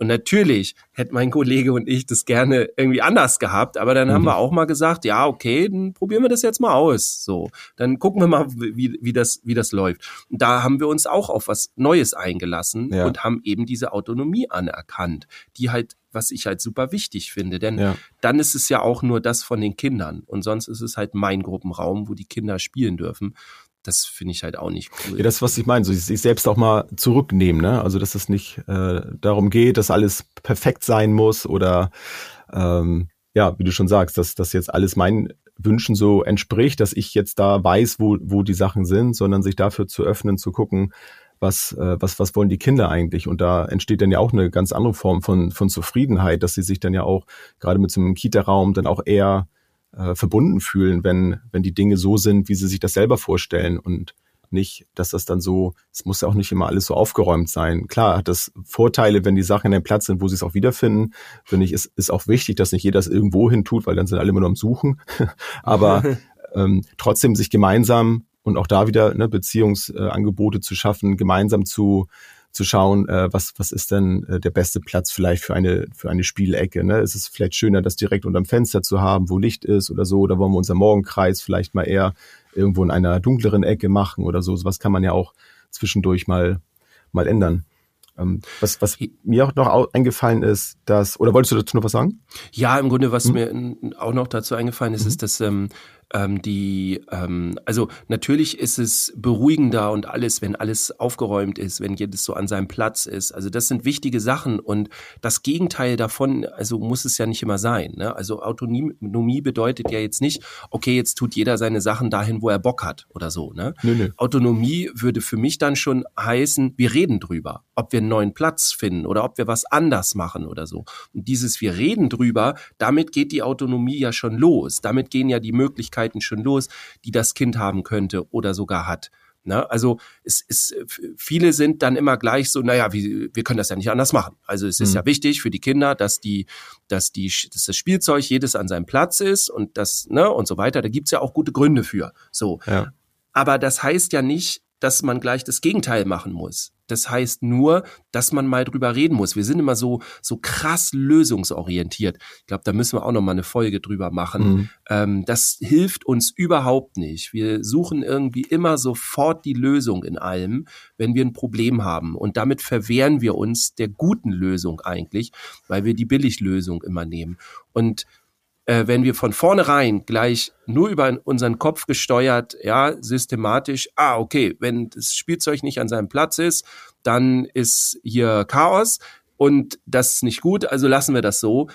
Und natürlich hätte mein Kollege und ich das gerne irgendwie anders gehabt, aber dann haben Mhm. wir auch mal gesagt, ja, okay, dann probieren wir das jetzt mal aus. So, dann gucken wir mal, wie, wie, das, wie das läuft. Und da haben wir uns auch auf was Neues eingelassen Ja. und haben eben diese Autonomie anerkannt, die halt, was ich halt super wichtig finde, denn ja. dann ist es ja auch nur das von den Kindern und sonst ist es halt mein Gruppenraum, wo die Kinder spielen dürfen. Das finde ich halt auch nicht cool. Ja, das, was ich meine, so sich selbst auch mal zurücknehmen, ne? Also dass es nicht äh, darum geht, dass alles perfekt sein muss oder ähm, ja, wie du schon sagst, dass das jetzt alles meinen Wünschen so entspricht, dass ich jetzt da weiß, wo, wo die Sachen sind, sondern sich dafür zu öffnen, zu gucken, was, äh, was, was wollen die Kinder eigentlich? Und da entsteht dann ja auch eine ganz andere Form von, von Zufriedenheit, dass sie sich dann ja auch gerade mit so einem Kita-Raum dann auch eher äh, verbunden fühlen, wenn, wenn die Dinge so sind, wie sie sich das selber vorstellen und nicht, dass das dann so, es muss ja auch nicht immer alles so aufgeräumt sein. Klar hat das Vorteile, wenn die Sachen in einem Platz sind, wo sie es auch wiederfinden. Finde ich, ist, ist auch wichtig, dass nicht jeder es irgendwo hin tut, weil dann sind alle immer nur am Suchen. Aber ähm, trotzdem sich gemeinsam und auch da wieder ne, Beziehungsangebote äh, zu schaffen, gemeinsam zu zu schauen, äh, was, was ist denn äh, der beste Platz vielleicht für eine, für eine Spielecke. Ne? Ist es vielleicht schöner, das direkt unterm Fenster zu haben, wo Licht ist oder so, oder wollen wir unser Morgenkreis vielleicht mal eher irgendwo in einer dunkleren Ecke machen oder so. Was kann man ja auch zwischendurch mal, mal ändern. Ähm, was, was mir auch noch eingefallen ist, dass, oder wolltest du dazu noch was sagen? Ja, im Grunde, was hm? mir auch noch dazu eingefallen ist, mhm. ist, dass ähm, ähm, die, ähm, also natürlich ist es beruhigender und alles, wenn alles aufgeräumt ist, wenn jedes so an seinem Platz ist. Also das sind wichtige Sachen und das Gegenteil davon, also muss es ja nicht immer sein. Ne? Also Autonomie bedeutet ja jetzt nicht, okay, jetzt tut jeder seine Sachen dahin, wo er Bock hat oder so. Ne? Nee, nee. Autonomie würde für mich dann schon heißen, wir reden drüber, ob wir einen neuen Platz finden oder ob wir was anders machen oder so. Und dieses wir reden drüber, damit geht die Autonomie ja schon los. Damit gehen ja die Möglichkeiten Möglichkeiten schon los, die das Kind haben könnte oder sogar hat. Ne? Also es ist, viele sind dann immer gleich so, naja, wir, wir können das ja nicht anders machen. Also es ist mhm. ja wichtig für die Kinder, dass die, dass die, dass das Spielzeug jedes an seinem Platz ist und das, ne, und so weiter. Da gibt's ja auch gute Gründe für. So. Ja. Aber das heißt ja nicht, dass man gleich das Gegenteil machen muss. Das heißt nur, dass man mal drüber reden muss. Wir sind immer so, so krass lösungsorientiert. Ich glaube, da müssen wir auch noch mal eine Folge drüber machen. Mhm. Ähm, das hilft uns überhaupt nicht. Wir suchen irgendwie immer sofort die Lösung in allem, wenn wir ein Problem haben. Und damit verwehren wir uns der guten Lösung eigentlich, weil wir die Billiglösung immer nehmen. Und äh, wenn wir von vornherein gleich nur über unseren Kopf gesteuert, ja, systematisch, ah, okay, wenn das Spielzeug nicht an seinem Platz ist, dann ist hier Chaos und das ist nicht gut, also lassen wir das so.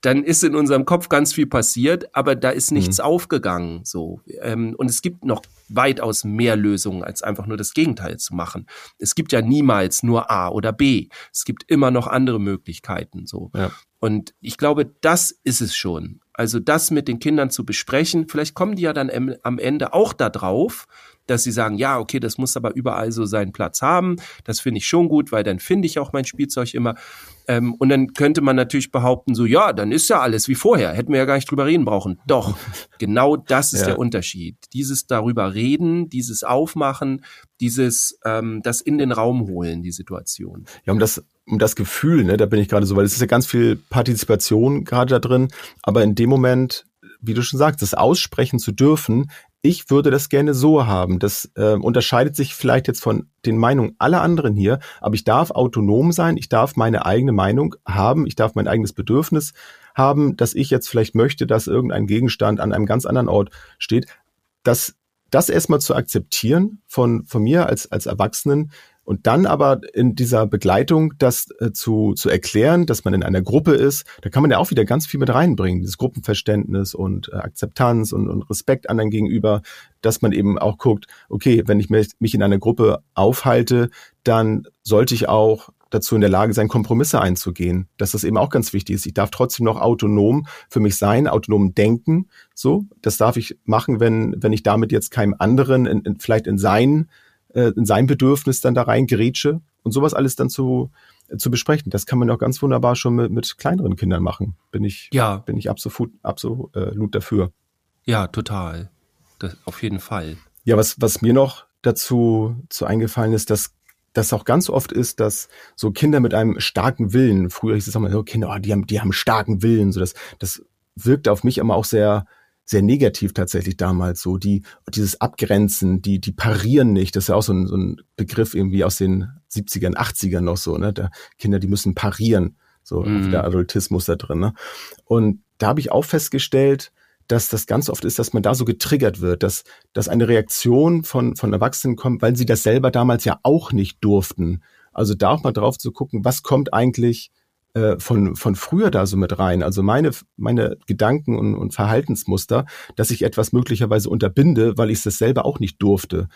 Dann ist in unserem Kopf ganz viel passiert, aber da ist nichts mhm. aufgegangen. So ähm, und es gibt noch weitaus mehr Lösungen als einfach nur das Gegenteil zu machen. Es gibt ja niemals nur A oder B. Es gibt immer noch andere Möglichkeiten. So ja. und ich glaube, das ist es schon. Also das mit den Kindern zu besprechen, vielleicht kommen die ja dann am Ende auch da drauf, dass sie sagen, ja, okay, das muss aber überall so seinen Platz haben. Das finde ich schon gut, weil dann finde ich auch mein Spielzeug immer. Ähm, und dann könnte man natürlich behaupten, so, ja, dann ist ja alles wie vorher. Hätten wir ja gar nicht drüber reden brauchen. Doch, genau das ist ja. der Unterschied. Dieses darüber reden, dieses Aufmachen, dieses ähm, das in den Raum holen, die Situation. Ja, um das um das Gefühl, ne, da bin ich gerade so, weil es ist ja ganz viel Partizipation gerade da drin, aber in dem Moment, wie du schon sagst, das aussprechen zu dürfen, ich würde das gerne so haben. Das äh, unterscheidet sich vielleicht jetzt von den Meinungen aller anderen hier, aber ich darf autonom sein, ich darf meine eigene Meinung haben, ich darf mein eigenes Bedürfnis haben, dass ich jetzt vielleicht möchte, dass irgendein Gegenstand an einem ganz anderen Ort steht. Das, das erstmal zu akzeptieren von, von mir als, als Erwachsenen, und dann aber in dieser Begleitung das äh, zu, zu erklären, dass man in einer Gruppe ist, da kann man ja auch wieder ganz viel mit reinbringen, dieses Gruppenverständnis und äh, Akzeptanz und, und Respekt anderen gegenüber, dass man eben auch guckt, okay, wenn ich mich in einer Gruppe aufhalte, dann sollte ich auch dazu in der Lage sein, Kompromisse einzugehen. Dass das eben auch ganz wichtig ist. Ich darf trotzdem noch autonom für mich sein, autonom denken. So, das darf ich machen, wenn, wenn ich damit jetzt keinem anderen in, in, vielleicht in sein äh, in sein Bedürfnis dann da rein gerätsche und sowas alles dann zu, äh, zu besprechen. Das kann man auch ganz wunderbar schon mit, mit kleineren Kindern machen. Bin ich, ja. bin ich absolut, absolut dafür. Ja, total. Das, auf jeden Fall. Ja, was, was mir noch dazu zu eingefallen ist, dass das auch ganz oft ist, dass so Kinder mit einem starken Willen, früher hieß es immer, so Kinder, oh, die haben, die haben starken Willen, so das, das wirkte auf mich immer auch sehr, sehr negativ tatsächlich damals so. Die, dieses Abgrenzen, die, die parieren nicht. Das ist ja auch so ein, so ein Begriff irgendwie aus den 70ern, 80ern noch so, ne? Da Kinder, die müssen parieren. So mhm. der Adultismus da drin. Ne? Und da habe ich auch festgestellt, dass das ganz oft ist, dass man da so getriggert wird, dass, dass eine Reaktion von, von Erwachsenen kommt, weil sie das selber damals ja auch nicht durften. Also da auch mal drauf zu gucken, was kommt eigentlich äh, von, von früher da so mit rein. Also meine, meine Gedanken und, und Verhaltensmuster, dass ich etwas möglicherweise unterbinde, weil ich es selber auch nicht durfte.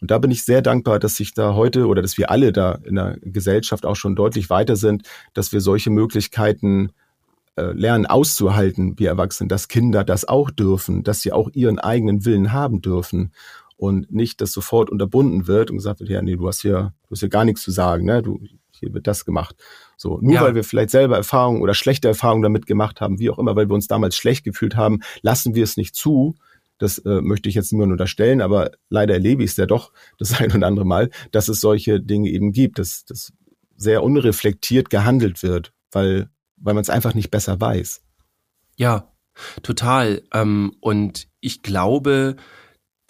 Und da bin ich sehr dankbar, dass sich da heute oder dass wir alle da in der Gesellschaft auch schon deutlich weiter sind, dass wir solche Möglichkeiten äh, lernen auszuhalten, wir Erwachsenen, dass Kinder das auch dürfen, dass sie auch ihren eigenen Willen haben dürfen und nicht, dass sofort unterbunden wird und gesagt wird, ja, nee, du hast hier, du hast hier gar nichts zu sagen, ne? Du, hier wird das gemacht. So, nur ja. weil wir vielleicht selber Erfahrungen oder schlechte Erfahrungen damit gemacht haben, wie auch immer, weil wir uns damals schlecht gefühlt haben, lassen wir es nicht zu, das äh, möchte ich jetzt nur unterstellen, aber leider erlebe ich es ja doch das ein oder andere Mal, dass es solche Dinge eben gibt, dass, dass sehr unreflektiert gehandelt wird, weil, weil man es einfach nicht besser weiß. Ja, total. Ähm, und ich glaube,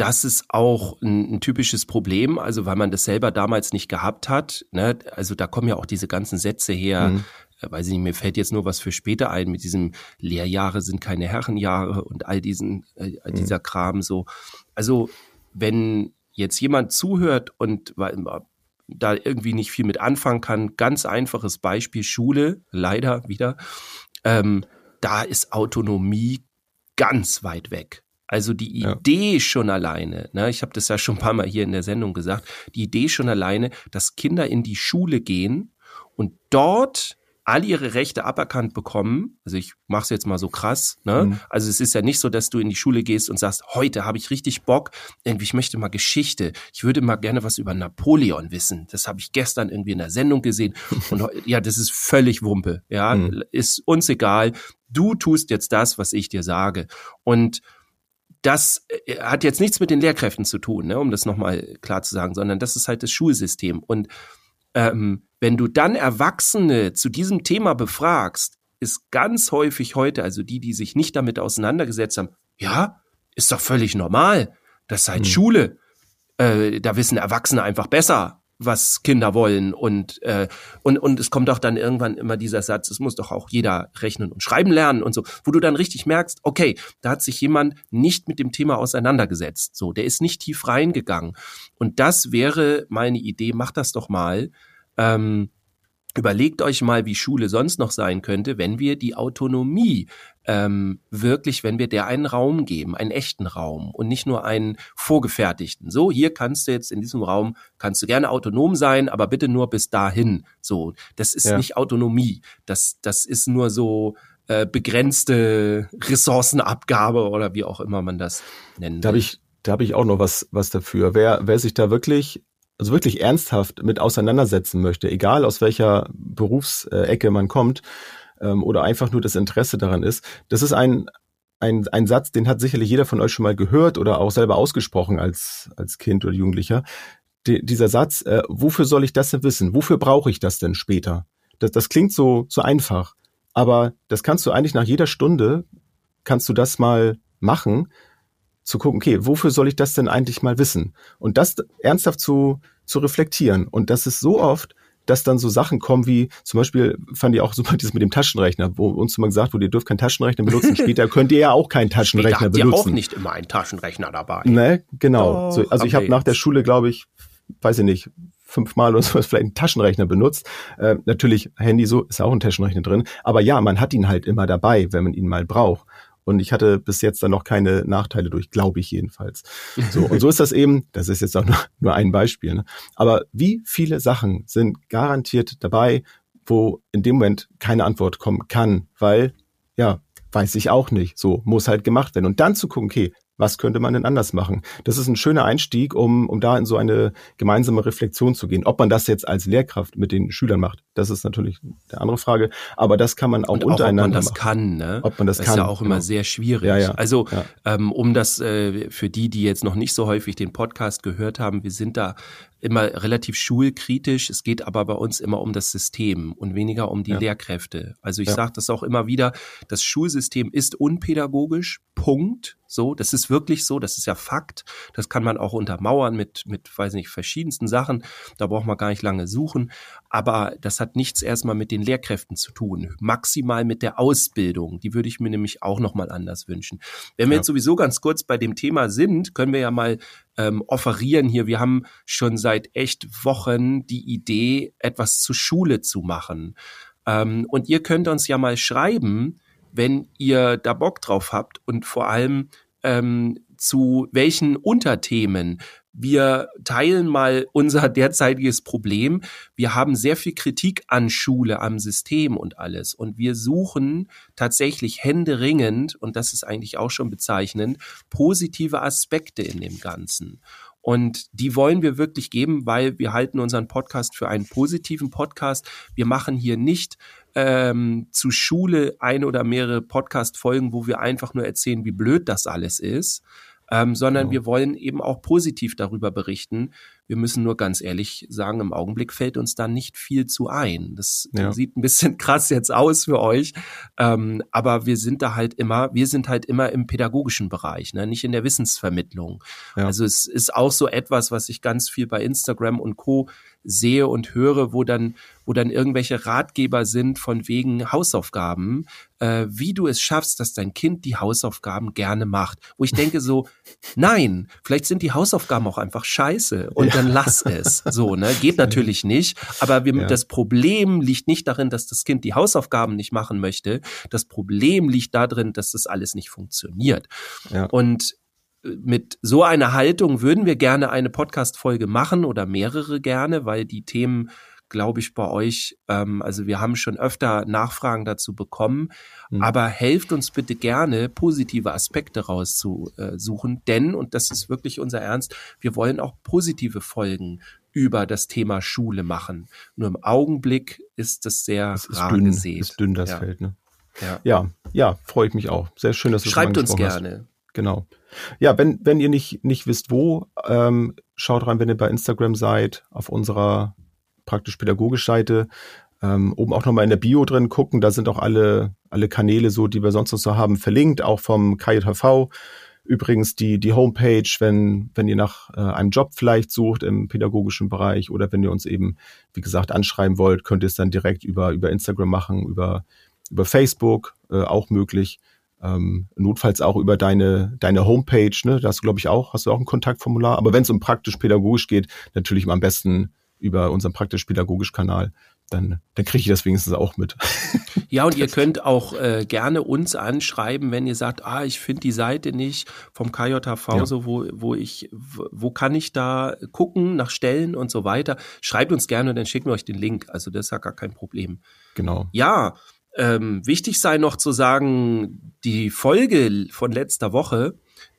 das ist auch ein, ein, typisches Problem, also weil man das selber damals nicht gehabt hat. Ne? Also da kommen ja auch diese ganzen Sätze her, mhm. Äh, weiß ich nicht, mir fällt jetzt nur was für später ein mit diesem Lehrjahre sind keine Herrenjahre und all diesen, äh, mhm. dieser Kram so. Also wenn jetzt jemand zuhört und da irgendwie nicht viel mit anfangen kann, ganz einfaches Beispiel Schule, leider wieder, ähm, da ist Autonomie ganz weit weg. Also die Idee ja. schon alleine, ne, ich habe das ja schon ein paar Mal hier in der Sendung gesagt, die Idee schon alleine, dass Kinder in die Schule gehen und dort all ihre Rechte aberkannt bekommen. Also ich mache es jetzt mal so krass. Ne? Mhm. Also es ist ja nicht so, dass du in die Schule gehst und sagst, heute habe ich richtig Bock, irgendwie ich möchte mal Geschichte. Ich würde mal gerne was über Napoleon wissen. Das habe ich gestern irgendwie in der Sendung gesehen. Und ja, das ist völlig Wumpe. Ja, mhm. ist uns egal. Du tust jetzt das, was ich dir sage. Und das äh, hat jetzt nichts mit den Lehrkräften zu tun, ne, um das nochmal klar zu sagen, sondern das ist halt das Schulsystem. Und ähm, wenn du dann Erwachsene zu diesem Thema befragst, ist ganz häufig heute, also die, die sich nicht damit auseinandergesetzt haben, ja, ist doch völlig normal. Das ist halt mhm. Schule. Äh, da wissen Erwachsene einfach besser, was Kinder wollen. Und, äh, und, und es kommt auch dann irgendwann immer dieser Satz, es muss doch auch jeder rechnen und schreiben lernen und so, wo du dann richtig merkst, okay, da hat sich jemand nicht mit dem Thema auseinandergesetzt. So, der ist nicht tief reingegangen. Und das wäre meine Idee, mach das doch mal ähm, überlegt euch mal, wie Schule sonst noch sein könnte, wenn wir die Autonomie ähm, wirklich, wenn wir der einen Raum geben, einen echten Raum und nicht nur einen vorgefertigten. So, hier kannst du jetzt in diesem Raum, kannst du gerne autonom sein, aber bitte nur bis dahin. So, das ist ja. nicht Autonomie. Das, das ist nur so äh, begrenzte Ressourcenabgabe oder wie auch immer man das nennt. Da habe ich, da habe ich auch noch was, was dafür. Wer, wer sich da wirklich also wirklich ernsthaft mit auseinandersetzen möchte, egal aus welcher Berufsecke man kommt ähm, oder einfach nur das Interesse daran ist, das ist ein, ein, ein Satz, den hat sicherlich jeder von euch schon mal gehört oder auch selber ausgesprochen als, als Kind oder Jugendlicher. Die, dieser Satz, äh, wofür soll ich das denn wissen? Wofür brauche ich das denn später? Das, das klingt so, so einfach, aber das kannst du eigentlich nach jeder Stunde, kannst du das mal machen zu gucken, okay, wofür soll ich das denn eigentlich mal wissen? Und das ernsthaft zu, zu reflektieren. Und das ist so oft, dass dann so Sachen kommen wie, zum Beispiel fand ich auch super dieses mit dem Taschenrechner, wo uns immer gesagt wurde, ihr dürft keinen Taschenrechner benutzen. Später könnt ihr ja auch keinen Taschenrechner Später benutzen. Ihr auch nicht immer einen Taschenrechner dabei. Ne, genau. Oh, so, also ich habe nach der Schule, glaube ich, weiß ich nicht, fünfmal oder sowas vielleicht einen Taschenrechner benutzt. Äh, natürlich Handy so ist auch ein Taschenrechner drin, aber ja, man hat ihn halt immer dabei, wenn man ihn mal braucht. Und ich hatte bis jetzt dann noch keine Nachteile durch, glaube ich jedenfalls. So, und so ist das eben, das ist jetzt auch nur, nur ein Beispiel. Ne? Aber wie viele Sachen sind garantiert dabei, wo in dem Moment keine Antwort kommen kann, weil, ja, weiß ich auch nicht. So, muss halt gemacht werden. Und dann zu gucken, okay, was könnte man denn anders machen? Das ist ein schöner Einstieg, um, um da in so eine gemeinsame Reflexion zu gehen. Ob man das jetzt als Lehrkraft mit den Schülern macht, das ist natürlich eine andere Frage. Aber das kann man auch, Und untereinander machen. Ob man das machen. kann, ne? Ob man das, das kann. ist ja auch immer genau. sehr schwierig. Ja, ja. Also, ja. Ähm, um das äh, für die, die jetzt noch nicht so häufig den Podcast gehört haben, wir sind da immer relativ schulkritisch. Es geht aber bei uns immer um das System und weniger um die. Lehrkräfte. Also ich ja. sage das auch immer wieder, das Schulsystem ist unpädagogisch, Punkt. So, das ist wirklich so, das ist ja Fakt. Das kann man auch untermauern mit, mit, weiß nicht, verschiedensten Sachen. Da braucht man gar nicht lange suchen. Aber das hat nichts erstmal mit den Lehrkräften zu tun. Maximal mit der Ausbildung. Die würde ich mir nämlich auch nochmal anders wünschen. Wenn wir ja. jetzt sowieso ganz kurz bei dem Thema sind, können wir ja mal ähm, offerieren hier. Wir haben schon seit echt Wochen die Idee, etwas zur Schule zu machen. Ähm, und ihr könnt uns ja mal schreiben, wenn ihr da Bock drauf habt und vor allem ähm, zu welchen Unterthemen. Wir teilen mal unser derzeitiges Problem. Wir haben sehr viel Kritik an Schule, am System und alles. Und wir suchen tatsächlich händeringend, und das ist eigentlich auch schon bezeichnend, positive Aspekte in dem Ganzen. Und die wollen wir wirklich geben, weil wir halten unseren Podcast für einen positiven Podcast. Wir machen hier nicht ähm, zu Schule ein oder mehrere Podcast-Folgen, wo wir einfach nur erzählen, wie blöd das alles ist, ähm, sondern oh. wir wollen eben auch positiv darüber berichten, wir müssen nur ganz ehrlich sagen, im Augenblick fällt uns da nicht viel zu ein. Das ja. sieht ein bisschen krass jetzt aus für euch, ähm, aber wir sind da halt immer, wir sind halt immer im pädagogischen Bereich, ne? nicht in der Wissensvermittlung. Ja. Also es ist auch so etwas, was ich ganz viel bei Instagram und Co sehe und höre, wo dann, wo dann irgendwelche Ratgeber sind von wegen Hausaufgaben, äh, wie du es schaffst, dass dein Kind die Hausaufgaben gerne macht. Wo ich denke so, nein, vielleicht sind die Hausaufgaben auch einfach scheiße und ja dann lass es. So, ne? Geht natürlich nicht. Aber wir, ja. das Problem liegt nicht darin, dass das Kind die Hausaufgaben nicht machen möchte. Das Problem liegt darin, dass das alles nicht funktioniert. Ja. Und mit so einer Haltung würden wir gerne eine Podcast-Folge machen oder mehrere gerne, weil die Themen glaube ich, bei euch. Ähm, also wir haben schon öfter Nachfragen dazu bekommen, mhm. aber helft uns bitte gerne, positive Aspekte rauszusuchen, denn, und das ist wirklich unser Ernst, wir wollen auch positive Folgen über das Thema Schule machen. Nur im Augenblick ist das sehr das rar dünn, gesät. Ist dünn das ja. Feld, ne? Ja. ja, ja, freue ich mich auch. Sehr schön, dass du Schreibt uns gerne. Hast. Genau. Ja, wenn, wenn ihr nicht, nicht wisst, wo, ähm, schaut rein, wenn ihr bei Instagram seid, auf unserer praktisch pädagogisch Seite. Ähm, oben auch nochmal in der Bio drin gucken. Da sind auch alle, alle Kanäle so, die wir sonst noch so haben, verlinkt, auch vom KJV. Übrigens die, die Homepage, wenn, wenn ihr nach äh, einem Job vielleicht sucht im pädagogischen Bereich oder wenn ihr uns eben, wie gesagt, anschreiben wollt, könnt ihr es dann direkt über, über Instagram machen, über, über Facebook, äh, auch möglich. Ähm, notfalls auch über deine, deine Homepage, ne? Da hast du, glaube ich, auch, hast du auch ein Kontaktformular. Aber wenn es um praktisch-pädagogisch geht, natürlich am besten über unseren praktisch-pädagogisch-Kanal, dann, dann kriege ich das wenigstens auch mit. Ja, und ihr könnt auch äh, gerne uns anschreiben, wenn ihr sagt, ah, ich finde die Seite nicht vom KJV, ja. so wo, wo ich, wo kann ich da gucken nach Stellen und so weiter. Schreibt uns gerne und dann schicken wir euch den Link. Also das ist ja gar kein Problem. Genau. Ja, ähm, wichtig sei noch zu sagen, die Folge von letzter Woche,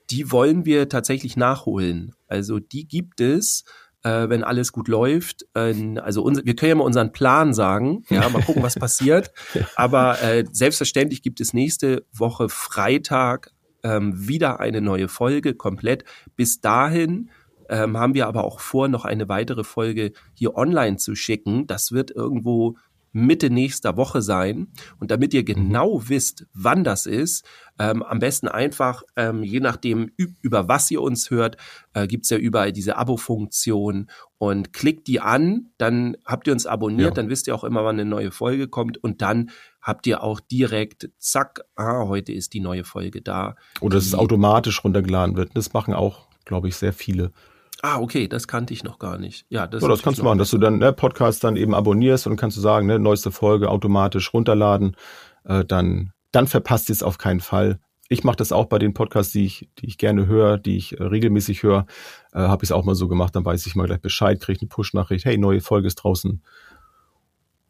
die wollen wir tatsächlich nachholen. Also die gibt es äh, wenn alles gut läuft. Äh, also unser, wir können ja mal unseren Plan sagen, ja, mal gucken, was passiert. Aber äh, selbstverständlich gibt es nächste Woche Freitag ähm, wieder eine neue Folge komplett. Bis dahin ähm, haben wir aber auch vor, noch eine weitere Folge hier online zu schicken. Das wird irgendwo Mitte nächster Woche sein. Und damit ihr mhm. genau wisst, wann das ist, ähm, am besten einfach, ähm, je nachdem, über was ihr uns hört, äh, gibt's ja überall diese Abo-Funktion und klickt die an, dann habt ihr uns abonniert, ja. dann wisst ihr auch immer, wann eine neue Folge kommt und dann habt ihr auch direkt, zack, ah, heute ist die neue Folge da. Oder dass es automatisch runtergeladen wird. Das machen auch, glaube ich, sehr viele. Ah, okay, das kannte ich noch gar nicht. Ja, das, ja, das kannst du machen, dass du dann ne, Podcast dann eben abonnierst und kannst du sagen, ne, neueste Folge automatisch runterladen, äh, dann dann verpasst ihr es auf keinen Fall. Ich mache das auch bei den Podcasts, die ich, die ich gerne höre, die ich äh, regelmäßig höre, äh, habe ich es auch mal so gemacht, dann weiß ich mal gleich Bescheid, kriege eine Push-Nachricht, hey, neue Folge ist draußen.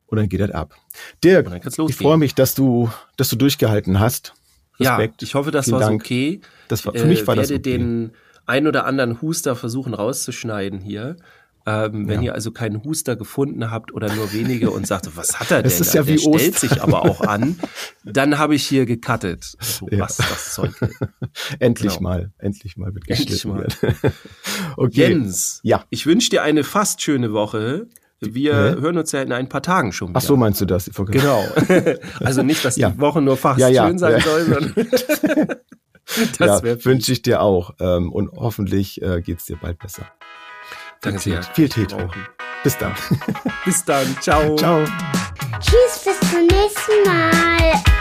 Und dann geht das ab. Dirk, ich freue mich, dass du, dass du durchgehalten hast. Respekt. Ja, ich hoffe, das Vielen war okay. Das war, für mich war äh, das okay. den ein oder anderen Huster versuchen rauszuschneiden hier. Ähm, wenn ja. ihr also keinen Huster gefunden habt oder nur wenige und sagt, was hat er denn? Das ist ja Der stellt sich aber auch an, dann habe ich hier gecuttet. So, ja. Was das Zeug. endlich genau. mal, endlich mal wird Endlich mal. okay. Jens, ja. ich wünsche dir eine fast schöne Woche. Wir Hä? hören uns ja in ein paar Tagen schon wieder. Ach so meinst du das? Genau. also nicht, dass die. Woche nur fast schön sein soll, sondern ja, wünsche ich dir auch. Ähm, und hoffentlich äh, geht's dir bald besser. Danke sehr. Viel Tee trinken. Bis dann. bis dann. Ciao. Ciao. Tschüss, bis zum nächsten Mal.